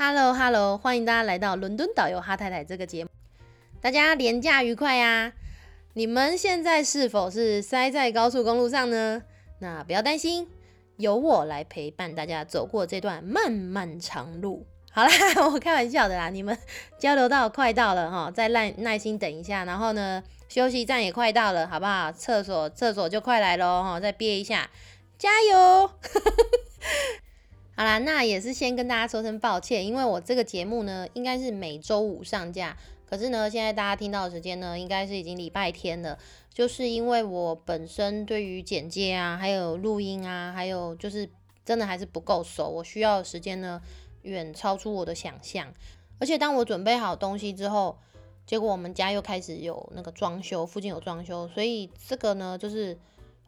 Hello Hello，欢迎大家来到伦敦导游哈太太这个节目。大家廉假愉快呀？你们现在是否是塞在高速公路上呢？那不要担心，由我来陪伴大家走过这段漫漫长路。好啦，我开玩笑的啦，你们交流道快到了哈，再耐耐心等一下。然后呢，休息站也快到了，好不好？厕所厕所就快来喽哈，再憋一下，加油！好啦，那也是先跟大家说声抱歉，因为我这个节目呢，应该是每周五上架，可是呢，现在大家听到的时间呢，应该是已经礼拜天了，就是因为我本身对于剪接啊，还有录音啊，还有就是真的还是不够熟，我需要的时间呢，远超出我的想象，而且当我准备好东西之后，结果我们家又开始有那个装修，附近有装修，所以这个呢，就是。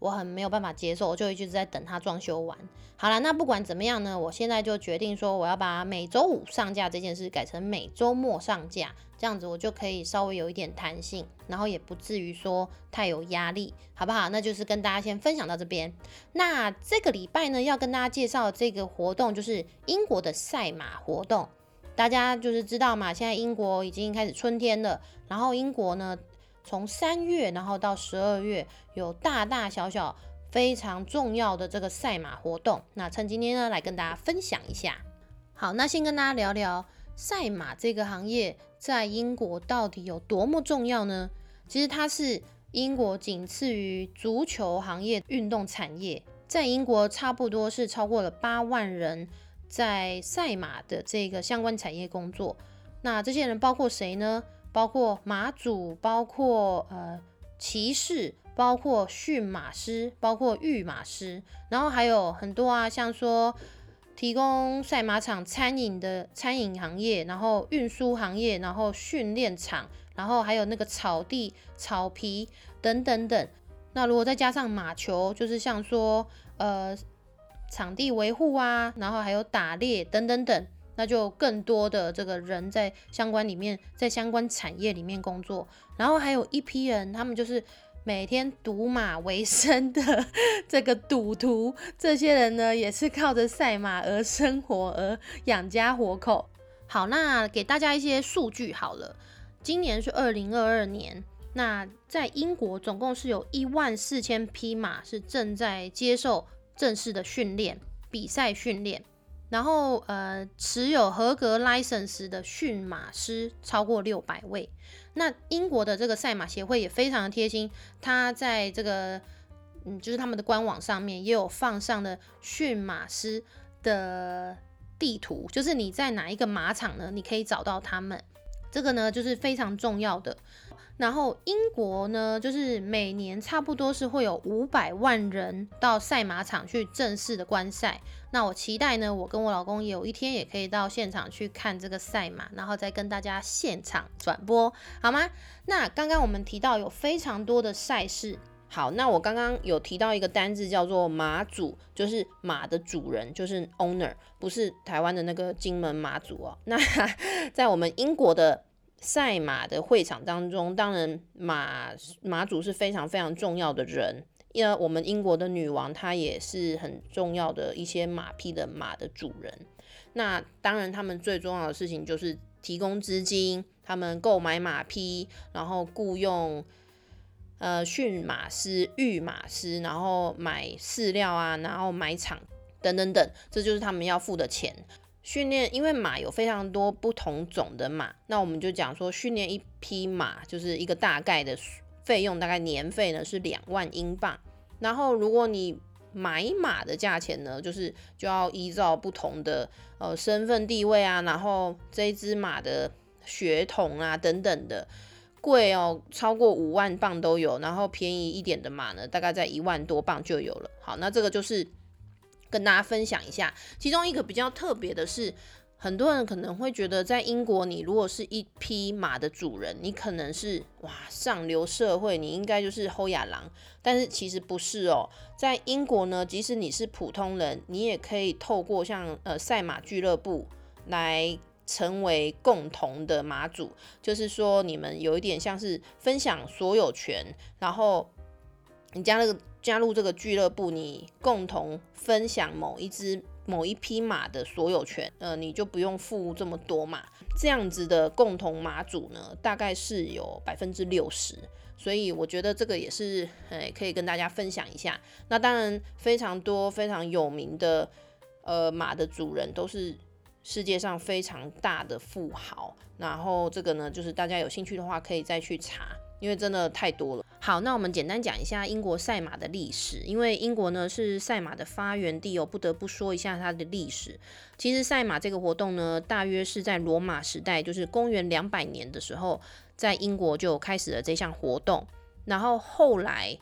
我很没有办法接受，我就一直在等它装修完。好了，那不管怎么样呢，我现在就决定说，我要把每周五上架这件事改成每周末上架，这样子我就可以稍微有一点弹性，然后也不至于说太有压力，好不好？那就是跟大家先分享到这边。那这个礼拜呢，要跟大家介绍这个活动，就是英国的赛马活动。大家就是知道嘛，现在英国已经开始春天了，然后英国呢。从三月，然后到十二月，有大大小小非常重要的这个赛马活动。那趁今天呢，来跟大家分享一下。好，那先跟大家聊聊赛马这个行业在英国到底有多么重要呢？其实它是英国仅次于足球行业运动产业，在英国差不多是超过了八万人在赛马的这个相关产业工作。那这些人包括谁呢？包括马主，包括呃骑士，包括驯马师，包括御马师，然后还有很多啊，像说提供赛马场餐饮的餐饮行业，然后运输行业，然后训练场，然后还有那个草地、草皮等等等。那如果再加上马球，就是像说呃场地维护啊，然后还有打猎等等等。那就更多的这个人在相关里面，在相关产业里面工作，然后还有一批人，他们就是每天赌马为生的 这个赌徒，这些人呢也是靠着赛马而生活，而养家活口。好，那给大家一些数据好了，今年是二零二二年，那在英国总共是有一万四千匹马是正在接受正式的训练、比赛训练。然后，呃，持有合格 license 的驯马师超过六百位。那英国的这个赛马协会也非常的贴心，他在这个，嗯，就是他们的官网上面也有放上的驯马师的地图，就是你在哪一个马场呢，你可以找到他们。这个呢，就是非常重要的。然后英国呢，就是每年差不多是会有五百万人到赛马场去正式的观赛。那我期待呢，我跟我老公有一天也可以到现场去看这个赛马，然后再跟大家现场转播，好吗？那刚刚我们提到有非常多的赛事。好，那我刚刚有提到一个单字叫做马主，就是马的主人，就是 owner，不是台湾的那个金门马祖哦。那 在我们英国的。赛马的会场当中，当然马马主是非常非常重要的人，因为我们英国的女王她也是很重要的一些马匹的马的主人。那当然，他们最重要的事情就是提供资金，他们购买马匹，然后雇佣呃驯马师、育马师，然后买饲料啊，然后买场等等等，这就是他们要付的钱。训练，因为马有非常多不同种的马，那我们就讲说，训练一匹马就是一个大概的费用，大概年费呢是两万英镑。然后如果你买马的价钱呢，就是就要依照不同的呃身份地位啊，然后这只马的血统啊等等的，贵哦，超过五万镑都有。然后便宜一点的马呢，大概在一万多镑就有了。好，那这个就是。跟大家分享一下，其中一个比较特别的是，很多人可能会觉得，在英国，你如果是一匹马的主人，你可能是哇上流社会，你应该就是后亚郎。但是其实不是哦，在英国呢，即使你是普通人，你也可以透过像呃赛马俱乐部来成为共同的马主，就是说你们有一点像是分享所有权，然后你家那个。加入这个俱乐部，你共同分享某一只某一匹马的所有权，呃，你就不用付这么多嘛。这样子的共同马主呢，大概是有百分之六十，所以我觉得这个也是，诶，可以跟大家分享一下。那当然，非常多非常有名的，呃，马的主人都是世界上非常大的富豪。然后这个呢，就是大家有兴趣的话，可以再去查。因为真的太多了。好，那我们简单讲一下英国赛马的历史。因为英国呢是赛马的发源地哦，不得不说一下它的历史。其实赛马这个活动呢，大约是在罗马时代，就是公元两百年的时候，在英国就开始了这项活动。然后后来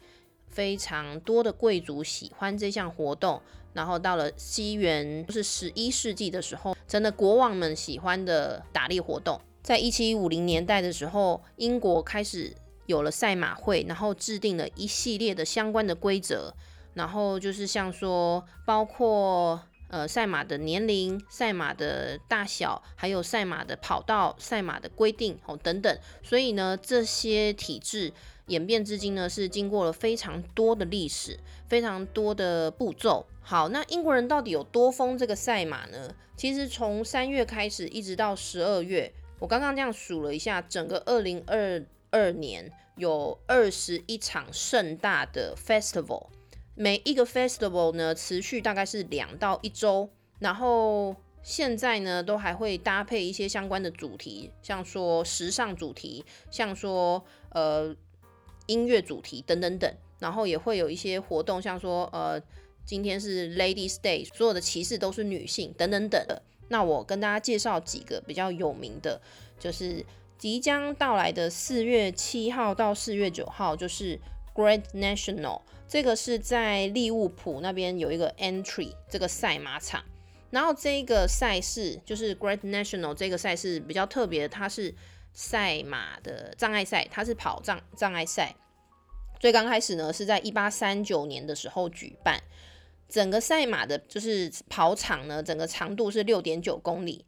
非常多的贵族喜欢这项活动，然后到了西元就是十一世纪的时候，成了国王们喜欢的打猎活动。在一七五零年代的时候，英国开始。有了赛马会，然后制定了一系列的相关的规则，然后就是像说，包括呃赛马的年龄、赛马的大小，还有赛马的跑道、赛马的规定哦等等。所以呢，这些体制演变至今呢，是经过了非常多的历史、非常多的步骤。好，那英国人到底有多疯这个赛马呢？其实从三月开始，一直到十二月，我刚刚这样数了一下，整个二零二。二年有二十一场盛大的 festival，每一个 festival 呢持续大概是两到一周，然后现在呢都还会搭配一些相关的主题，像说时尚主题，像说呃音乐主题等等等，然后也会有一些活动，像说呃今天是 Ladies Day，所有的骑士都是女性等等等的。那我跟大家介绍几个比较有名的，就是。即将到来的四月七号到四月九号，就是 Great National，这个是在利物浦那边有一个 Entry 这个赛马场。然后这个赛事就是 Great National 这个赛事比较特别，它是赛马的障碍赛，它是跑障障碍赛。最刚开始呢是在一八三九年的时候举办，整个赛马的就是跑场呢，整个长度是六点九公里。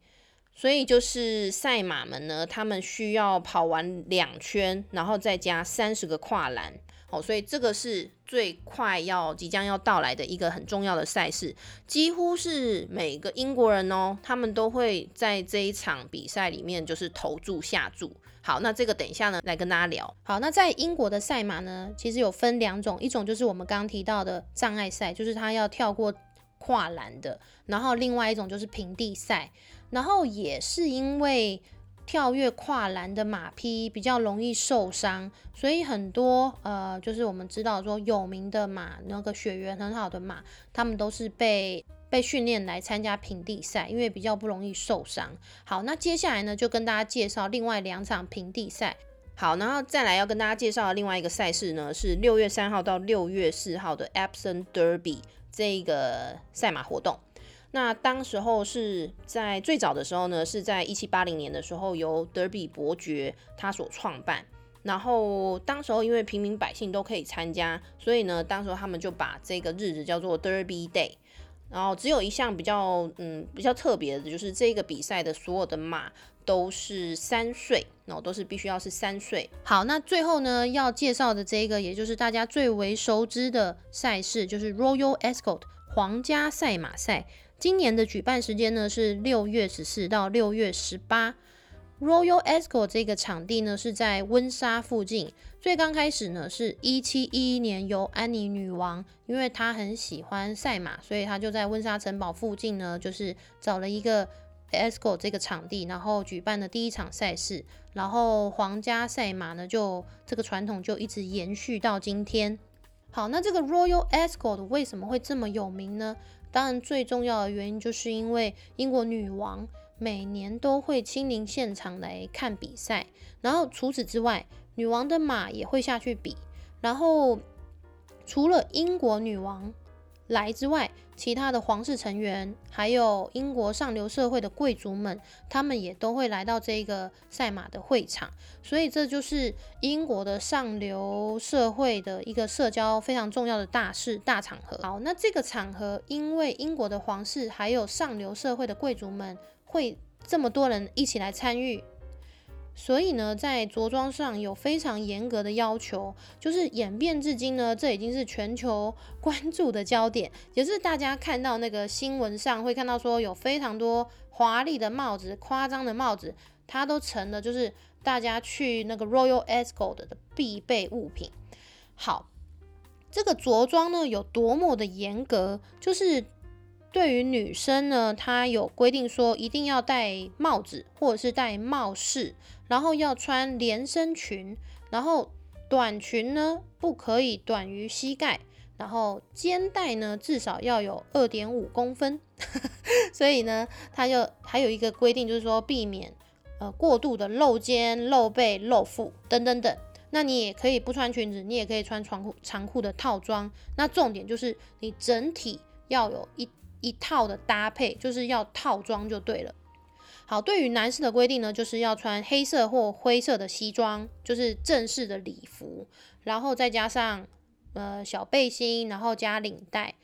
所以就是赛马们呢，他们需要跑完两圈，然后再加三十个跨栏。哦，所以这个是最快要即将要到来的一个很重要的赛事，几乎是每个英国人哦，他们都会在这一场比赛里面就是投注下注。好，那这个等一下呢来跟大家聊。好，那在英国的赛马呢，其实有分两种，一种就是我们刚刚提到的障碍赛，就是他要跳过跨栏的，然后另外一种就是平地赛。然后也是因为跳跃跨栏的马匹比较容易受伤，所以很多呃，就是我们知道说有名的马，那个血缘很好的马，他们都是被被训练来参加平地赛，因为比较不容易受伤。好，那接下来呢，就跟大家介绍另外两场平地赛。好，然后再来要跟大家介绍的另外一个赛事呢，是六月三号到六月四号的 Epsom Derby 这个赛马活动。那当时候是在最早的时候呢，是在一七八零年的时候，由德比伯爵他所创办。然后当时候因为平民百姓都可以参加，所以呢，当时候他们就把这个日子叫做 Derby Day。然后只有一项比较嗯比较特别的，就是这个比赛的所有的马都是三岁，然后都是必须要是三岁。好，那最后呢要介绍的这个，也就是大家最为熟知的赛事，就是 Royal Ascot 皇家赛马赛。今年的举办时间呢是六月十四到六月十八。Royal Ascot 这个场地呢是在温莎附近。最刚开始呢是一七一一年由安妮女王，因为她很喜欢赛马，所以她就在温莎城堡附近呢，就是找了一个 Ascot 这个场地，然后举办了第一场赛事。然后皇家赛马呢就这个传统就一直延续到今天。好，那这个 Royal Ascot 为什么会这么有名呢？当然，最重要的原因就是因为英国女王每年都会亲临现场来看比赛，然后除此之外，女王的马也会下去比，然后除了英国女王。来之外，其他的皇室成员，还有英国上流社会的贵族们，他们也都会来到这个赛马的会场，所以这就是英国的上流社会的一个社交非常重要的大事大场合。好，那这个场合，因为英国的皇室还有上流社会的贵族们会这么多人一起来参与，所以呢，在着装上有非常严格的要求，就是演变至今呢，这已经是全球 关注的焦点，也是大家看到那个新闻上会看到说有非常多华丽的帽子、夸张的帽子，它都成了就是大家去那个 Royal Ascot 的必备物品。好，这个着装呢有多么的严格，就是。对于女生呢，她有规定说一定要戴帽子或者是戴帽饰，然后要穿连身裙，然后短裙呢不可以短于膝盖，然后肩带呢至少要有二点五公分。所以呢，它就还有一个规定，就是说避免呃过度的露肩、露背、露腹等等等。那你也可以不穿裙子，你也可以穿长裤长裤的套装。那重点就是你整体要有一。一套的搭配就是要套装就对了。好，对于男士的规定呢，就是要穿黑色或灰色的西装，就是正式的礼服，然后再加上呃小背心，然后加领带。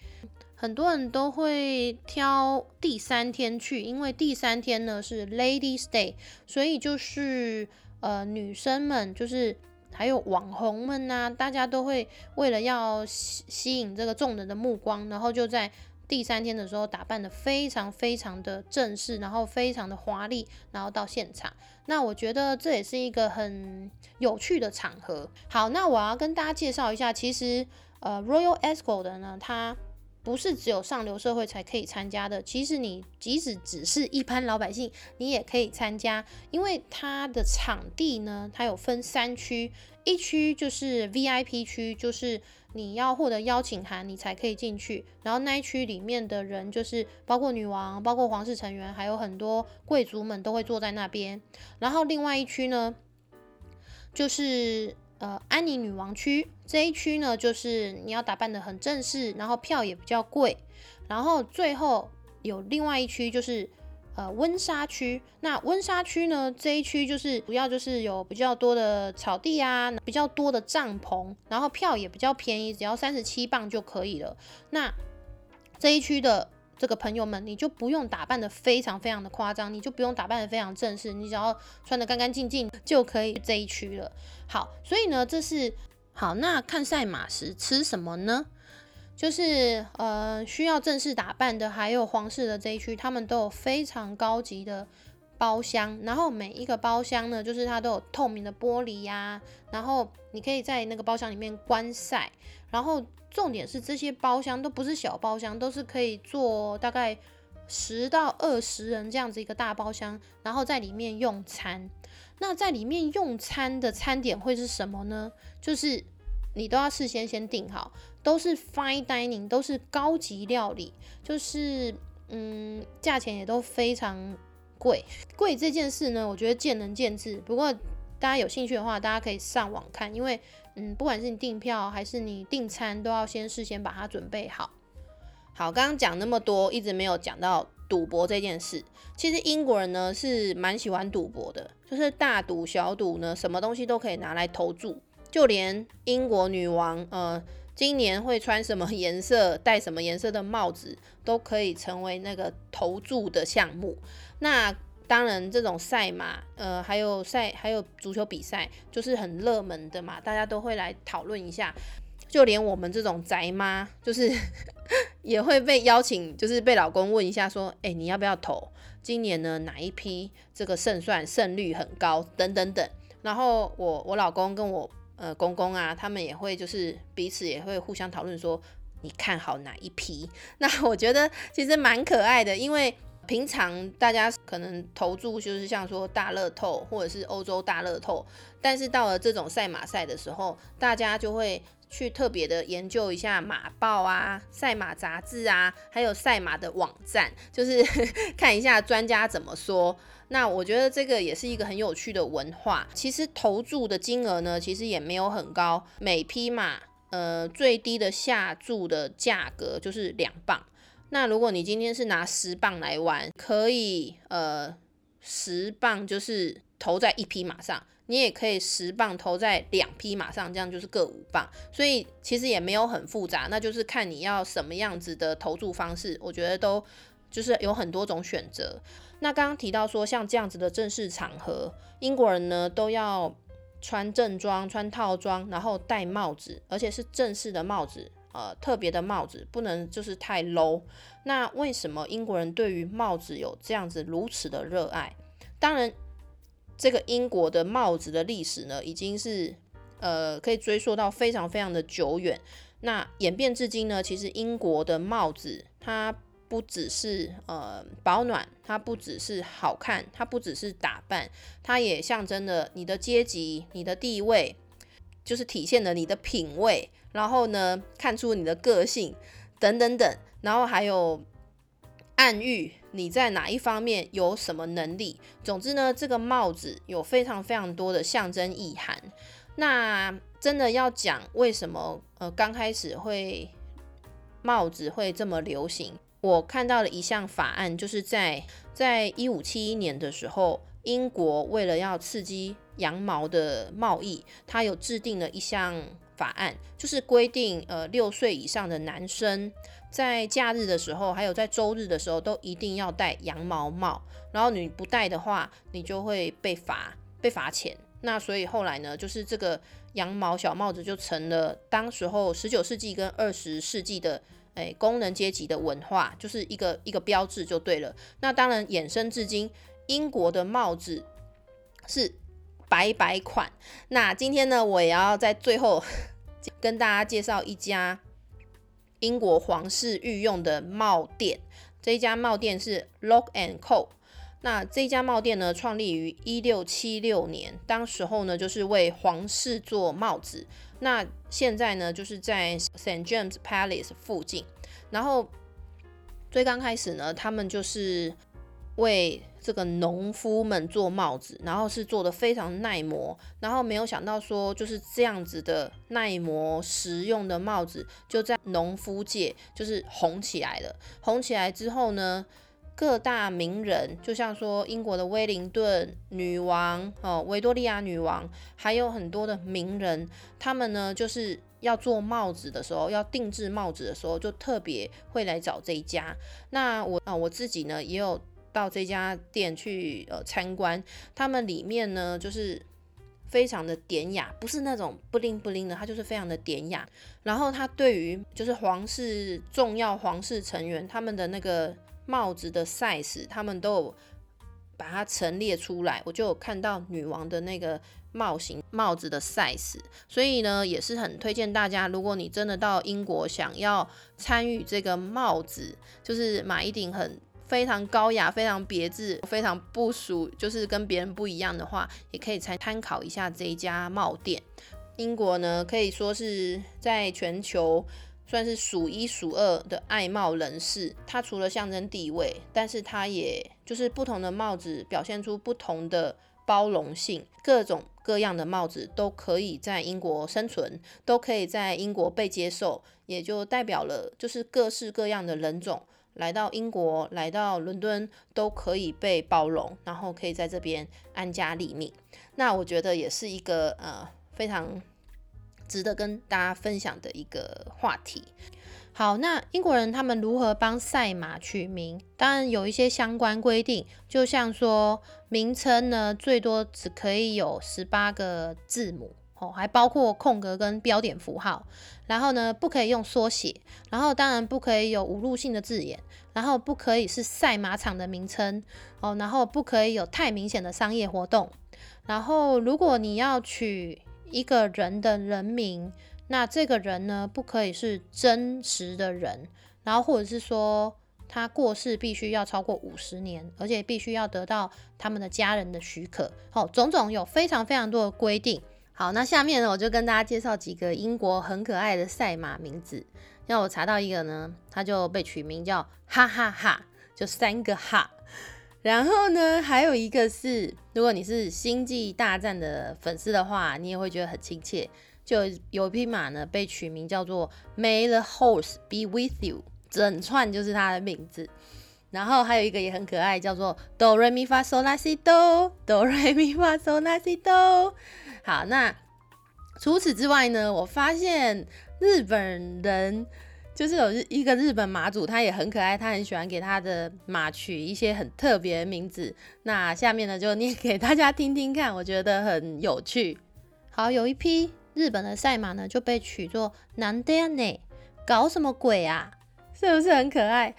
很多人都会挑第三天去，因为第三天呢是 Ladies Day，所以就是呃女生们就是还有网红们呐，大家都会为了要吸吸引这个众人的目光，然后就在。第三天的时候，打扮的非常非常的正式，然后非常的华丽，然后到现场。那我觉得这也是一个很有趣的场合。好，那我要跟大家介绍一下，其实呃，Royal Ascot 的呢，它不是只有上流社会才可以参加的。其实你即使只是一般老百姓，你也可以参加，因为它的场地呢，它有分三区，一区就是 VIP 区，就是。你要获得邀请函，你才可以进去。然后那一区里面的人，就是包括女王、包括皇室成员，还有很多贵族们都会坐在那边。然后另外一区呢，就是呃安妮女王区。这一区呢，就是你要打扮的很正式，然后票也比较贵。然后最后有另外一区，就是。呃，温莎区，那温莎区呢？这一区就是主要就是有比较多的草地啊，比较多的帐篷，然后票也比较便宜，只要三十七磅就可以了。那这一区的这个朋友们，你就不用打扮的非常非常的夸张，你就不用打扮的非常正式，你只要穿的干干净净就可以这一区了。好，所以呢，这是好。那看赛马时吃什么呢？就是呃需要正式打扮的，还有皇室的这一区，他们都有非常高级的包厢。然后每一个包厢呢，就是它都有透明的玻璃呀，然后你可以在那个包厢里面观赛。然后重点是这些包厢都不是小包厢，都是可以坐大概十到二十人这样子一个大包厢，然后在里面用餐。那在里面用餐的餐点会是什么呢？就是你都要事先先订好。都是 fine dining，都是高级料理，就是嗯，价钱也都非常贵。贵这件事呢，我觉得见仁见智。不过大家有兴趣的话，大家可以上网看，因为嗯，不管是你订票还是你订餐，都要先事先把它准备好。好，刚刚讲那么多，一直没有讲到赌博这件事。其实英国人呢是蛮喜欢赌博的，就是大赌小赌呢，什么东西都可以拿来投注，就连英国女王呃。今年会穿什么 颜色、戴什么颜色的帽子，都可以成为那个投注的项目。那当然，这种赛马，呃，还有赛，还有足球比赛，就是很热门的嘛，大家都会来讨论一下。就连我们这种宅妈，就是 也会被邀请，就是被老公问一下，说：“哎，你要不要投？今年呢，哪一批这个胜算胜率很高？等等等。”然后我我老公跟我。呃，公公啊，他们也会就是彼此也会互相讨论说，你看好哪一批？那我觉得其实蛮可爱的，因为平常大家可能投注就是像说大乐透或者是欧洲大乐透，但是到了这种赛马赛的时候，大家就会去特别的研究一下马报啊、赛马杂志啊，还有赛马的网站，就是 看一下专家怎么说。那我觉得这个也是一个很有趣的文化。其实投注的金额呢，其实也没有很高，每匹马呃最低的下注的价格就是两磅。那如果你今天是拿十磅来玩，可以呃十磅就是投在一匹马上，你也可以十磅投在两匹马上，这样就是各五磅。所以其实也没有很复杂，那就是看你要什么样子的投注方式，我觉得都。就是有很多种选择。那刚刚提到说，像这样子的正式场合，英国人呢都要穿正装、穿套装，然后戴帽子，而且是正式的帽子，呃，特别的帽子，不能就是太 low。那为什么英国人对于帽子有这样子如此的热爱？当然，这个英国的帽子的历史呢，已经是呃可以追溯到非常非常的久远。那演变至今呢，其实英国的帽子它。不只是呃保暖，它不只是好看，它不只是打扮，它也象征了你的阶级、你的地位，就是体现了你的品味，然后呢，看出你的个性等等等，然后还有暗喻你在哪一方面有什么能力。总之呢，这个帽子有非常非常多的象征意涵。那真的要讲为什么呃刚开始会帽子会这么流行？我看到了一项法案，就是在在一五七一年的时候，英国为了要刺激羊毛的贸易，它有制定了一项法案，就是规定，呃，六岁以上的男生在假日的时候，还有在周日的时候，都一定要戴羊毛帽，然后你不戴的话，你就会被罚，被罚钱。那所以后来呢，就是这个羊毛小帽子就成了当时候十九世纪跟二十世纪的。哎，工人阶级的文化就是一个一个标志就对了。那当然衍生至今，英国的帽子是白白款。那今天呢，我也要在最后 跟大家介绍一家英国皇室御用的帽店。这一家帽店是 Lock and Co。那这家帽店呢，创立于一六七六年，当时候呢，就是为皇室做帽子。那现在呢，就是在 St James Palace 附近。然后最刚开始呢，他们就是为这个农夫们做帽子，然后是做的非常耐磨。然后没有想到说，就是这样子的耐磨实用的帽子，就在农夫界就是红起来了。红起来之后呢？各大名人，就像说英国的威灵顿女王哦，维多利亚女王，还有很多的名人，他们呢就是要做帽子的时候，要定制帽子的时候，就特别会来找这一家。那我啊，我自己呢也有到这家店去呃参观，他们里面呢就是非常的典雅，不是那种不灵不灵的，它就是非常的典雅。然后它对于就是皇室重要皇室成员他们的那个。帽子的 size，他们都有把它陈列出来，我就有看到女王的那个帽型帽子的 size，所以呢，也是很推荐大家，如果你真的到英国想要参与这个帽子，就是买一顶很非常高雅、非常别致、非常不属，就是跟别人不一样的话，也可以参参考一下这一家帽店。英国呢，可以说是在全球。算是数一数二的爱帽人士，它除了象征地位，但是它也就是不同的帽子表现出不同的包容性，各种各样的帽子都可以在英国生存，都可以在英国被接受，也就代表了就是各式各样的人种来到英国，来到伦敦都可以被包容，然后可以在这边安家立命。那我觉得也是一个呃非常。值得跟大家分享的一个话题。好，那英国人他们如何帮赛马取名？当然有一些相关规定，就像说名称呢，最多只可以有十八个字母哦，还包括空格跟标点符号。然后呢，不可以用缩写，然后当然不可以有侮辱性的字眼，然后不可以是赛马场的名称哦，然后不可以有太明显的商业活动。然后如果你要取一个人的人名，那这个人呢，不可以是真实的人，然后或者是说他过世必须要超过五十年，而且必须要得到他们的家人的许可。好，种种有非常非常多的规定。好，那下面呢，我就跟大家介绍几个英国很可爱的赛马名字。让我查到一个呢，它就被取名叫哈哈哈，就三个哈。然后呢，还有一个是，如果你是星际大战的粉丝的话，你也会觉得很亲切。就有匹马呢，被取名叫做 May the horse be with you，整串就是它的名字。然后还有一个也很可爱，叫做 Do re mi fa sol la si do，Do re mi fa So la si do。好，那除此之外呢，我发现日本人。就是有一个日本马主，他也很可爱，他很喜欢给他的马取一些很特别的名字。那下面呢就念给大家听听看，我觉得很有趣。好，有一批日本的赛马呢就被取作南德内，搞什么鬼啊？是不是很可爱？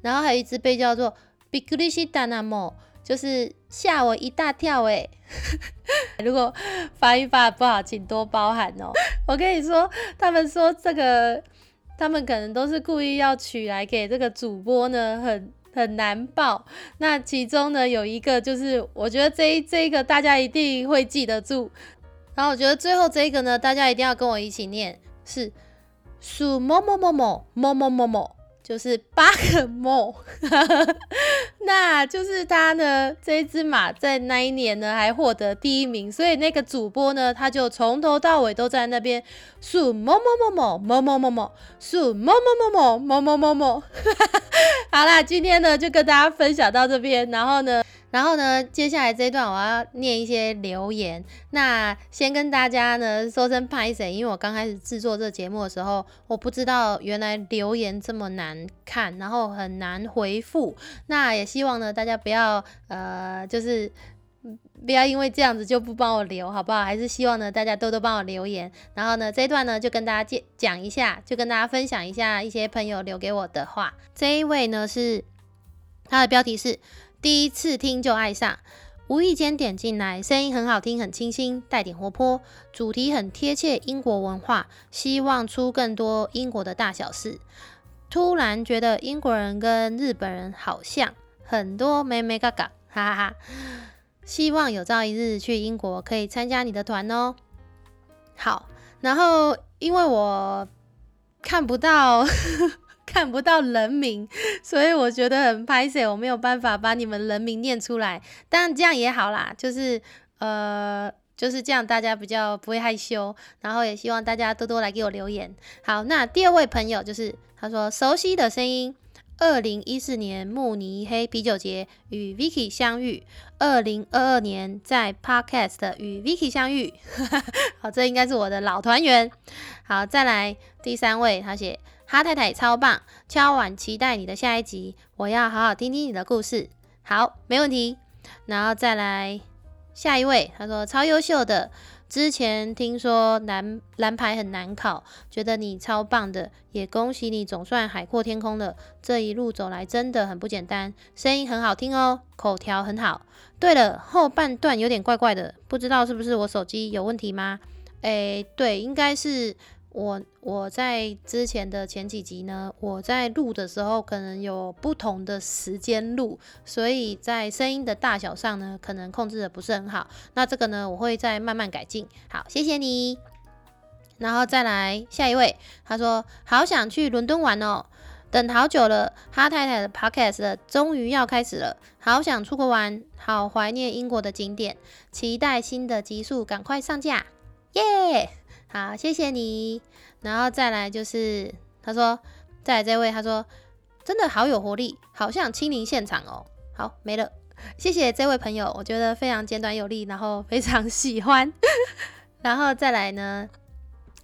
然后还有一只被叫做比克利西达纳莫，就是吓我一大跳哎。如果发音发不好，请多包涵哦。我跟你说，他们说这个。他们可能都是故意要取来给这个主播呢，很很难报。那其中呢，有一个就是，我觉得这一这一个大家一定会记得住。然后我觉得最后这一个呢，大家一定要跟我一起念，是数某某某某某某某某。就是八个梦，那就是他呢。这一只马在那一年呢，还获得第一名，所以那个主播呢，他就从头到尾都在那边数某某某某某某某某数某某某某某某某。好啦，今天呢就跟大家分享到这边，然后呢。然后呢，接下来这一段我要念一些留言。那先跟大家呢说声拍谁，因为我刚开始制作这节目的时候，我不知道原来留言这么难看，然后很难回复。那也希望呢大家不要呃，就是不要因为这样子就不帮我留，好不好？还是希望呢大家多多帮我留言。然后呢这一段呢就跟大家介讲一下，就跟大家分享一下一些朋友留给我的话。这一位呢是他的标题是。第一次听就爱上，无意间点进来，声音很好听，很清新，带点活泼，主题很贴切英国文化，希望出更多英国的大小事。突然觉得英国人跟日本人好像，很多妹妹嘎嘎，哈哈哈。希望有朝一日去英国可以参加你的团哦。好，然后因为我看不到。看不到人名，所以我觉得很拍摄，我没有办法把你们人名念出来。但这样也好啦，就是呃，就是这样，大家比较不会害羞。然后也希望大家多多来给我留言。好，那第二位朋友就是他说熟悉的声音，二零一四年慕尼黑啤酒节与 Vicky 相遇，二零二二年在 Podcast 与 Vicky 相遇。好，这应该是我的老团员。好，再来第三位，他写。哈太太超棒，敲碗期待你的下一集，我要好好听听你的故事。好，没问题。然后再来下一位，他说超优秀的，之前听说蓝蓝牌很难考，觉得你超棒的，也恭喜你总算海阔天空了。这一路走来真的很不简单，声音很好听哦，口条很好。对了，后半段有点怪怪的，不知道是不是我手机有问题吗？诶，对，应该是。我我在之前的前几集呢，我在录的时候可能有不同的时间录，所以在声音的大小上呢，可能控制的不是很好。那这个呢，我会再慢慢改进。好，谢谢你。然后再来下一位，他说好想去伦敦玩哦，等好久了，哈太太的 podcast 终于要开始了，好想出国玩，好怀念英国的景点，期待新的集数赶快上架，耶！好，谢谢你。然后再来就是，他说，再来这位，他说，真的好有活力，好像亲临现场哦。好，没了。谢谢这位朋友，我觉得非常简短有力，然后非常喜欢。然后再来呢，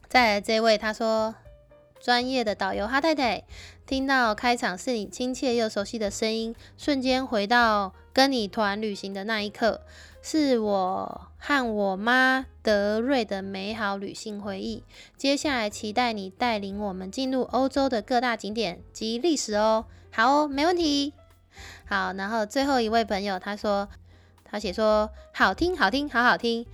再来这位，他说，专业的导游哈太太，听到开场是你亲切又熟悉的声音，瞬间回到跟你团旅行的那一刻。是我和我妈德瑞的美好旅行回忆。接下来期待你带领我们进入欧洲的各大景点及历史哦。好哦，没问题。好，然后最后一位朋友他说，他写说好听好听好好听，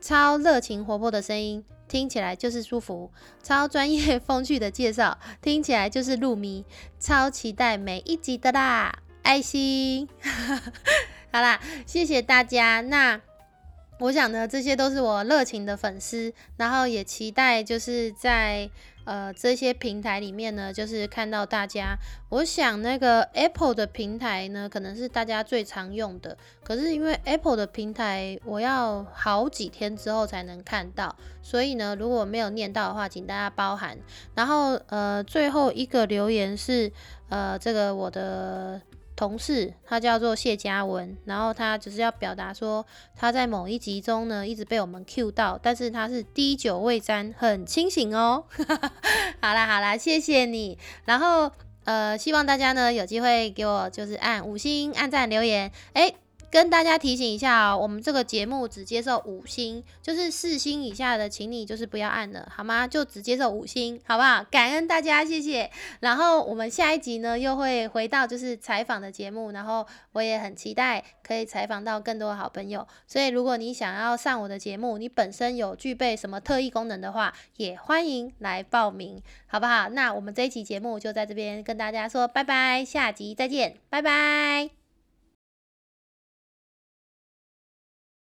超热情活泼的声音，听起来就是舒服；超专业风趣的介绍，听起来就是入迷。超期待每一集的啦，爱心。好啦，谢谢大家。那我想呢，这些都是我热情的粉丝，然后也期待就是在呃这些平台里面呢，就是看到大家。我想那个 Apple 的平台呢，可能是大家最常用的。可是因为 Apple 的平台，我要好几天之后才能看到，所以呢，如果没有念到的话，请大家包涵。然后呃，最后一个留言是呃这个我的。同事，他叫做谢嘉文，然后他就是要表达说他在某一集中呢一直被我们 Q 到，但是他是滴酒未沾，很清醒哦。好啦好啦，谢谢你。然后呃，希望大家呢有机会给我就是按五星按赞留言，哎。跟大家提醒一下哦，我们这个节目只接受五星，就是四星以下的，请你就是不要按了，好吗？就只接受五星，好不好？感恩大家，谢谢。然后我们下一集呢，又会回到就是采访的节目，然后我也很期待可以采访到更多好朋友。所以如果你想要上我的节目，你本身有具备什么特异功能的话，也欢迎来报名，好不好？那我们这一期节目就在这边跟大家说拜拜，下集再见，拜拜。